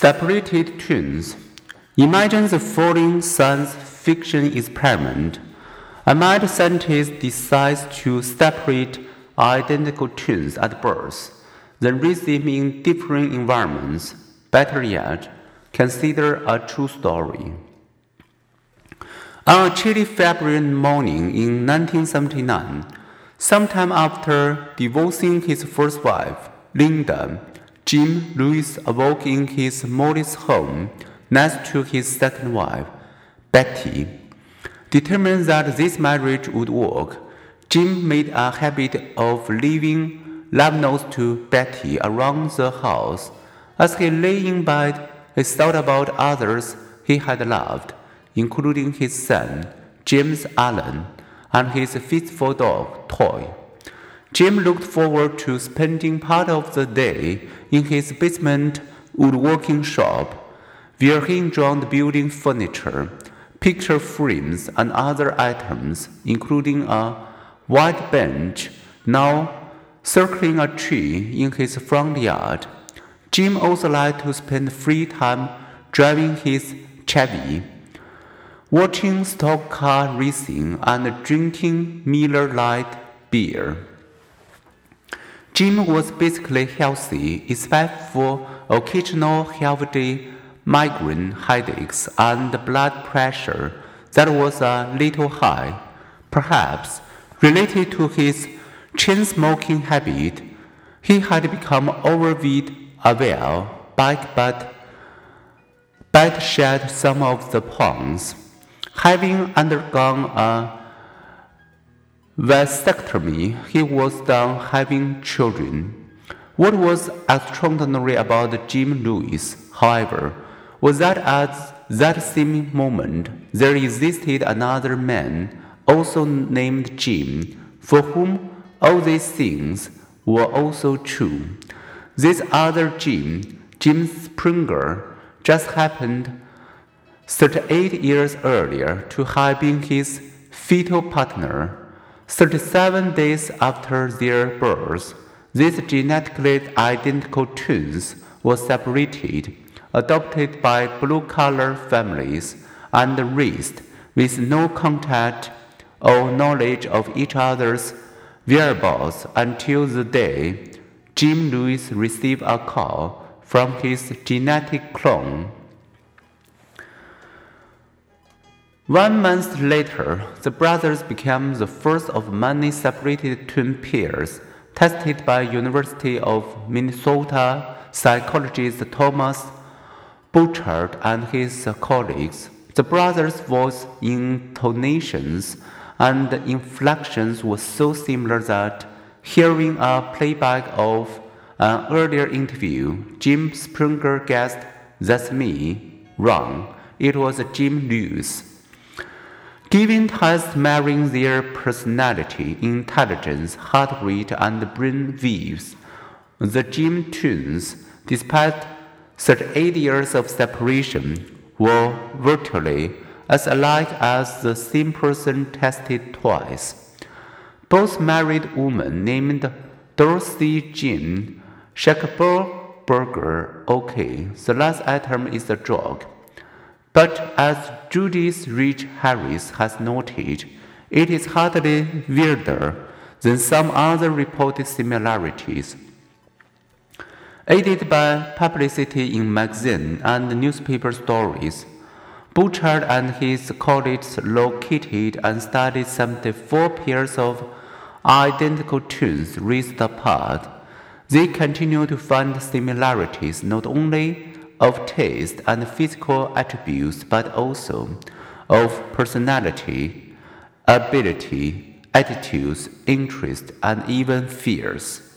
Separated twins. Imagine the following science fiction experiment. A mad scientist decides to separate identical twins at birth, then raise them in different environments. Better yet, consider a true story. On a chilly February morning in 1979, sometime after divorcing his first wife, Linda, Jim Lewis awoke in his modest home next to his second wife, Betty. Determined that this marriage would work, Jim made a habit of leaving love notes to Betty around the house. As he lay in bed, he thought about others he had loved, including his son, James Allen, and his faithful dog, Toy. Jim looked forward to spending part of the day in his basement woodworking shop, where he enjoyed building furniture, picture frames, and other items, including a white bench now circling a tree in his front yard. Jim also liked to spend free time driving his Chevy, watching stock car racing, and drinking Miller Lite beer. Jim was basically healthy, except for occasional heavy migraine headaches and blood pressure that was a little high, perhaps related to his chain smoking habit. He had become overweight a while back, but but shed some of the pounds, having undergone a vasectomy, he was done having children. What was extraordinary about Jim Lewis, however, was that at that same moment there existed another man, also named Jim, for whom all these things were also true. This other Jim, Jim Springer, just happened 38 years earlier to have been his fetal partner 37 days after their birth, these genetically identical twins were separated, adopted by blue collar families, and raised with no contact or knowledge of each other's whereabouts until the day Jim Lewis received a call from his genetic clone One month later, the brothers became the first of many separated twin pairs tested by University of Minnesota psychologist Thomas Bouchard and his colleagues. The brothers' voice intonations and inflections were so similar that hearing a playback of an earlier interview, Jim Springer guessed, That's me. Wrong. It was Jim Lewis. Given tests measuring their personality, intelligence, heart rate, and brain waves, the Jim twins, despite 38 years of separation, were virtually as alike as the same person tested twice. Both married women named Dorothy Jean Schackelberger. Okay, the last item is a joke. But as Judith Rich Harris has noted, it is hardly weirder than some other reported similarities. Aided by publicity in magazine and newspaper stories, Bouchard and his colleagues located and studied 74 pairs of identical twins raised apart. They continue to find similarities not only of taste and physical attributes, but also of personality, ability, attitudes, interests, and even fears.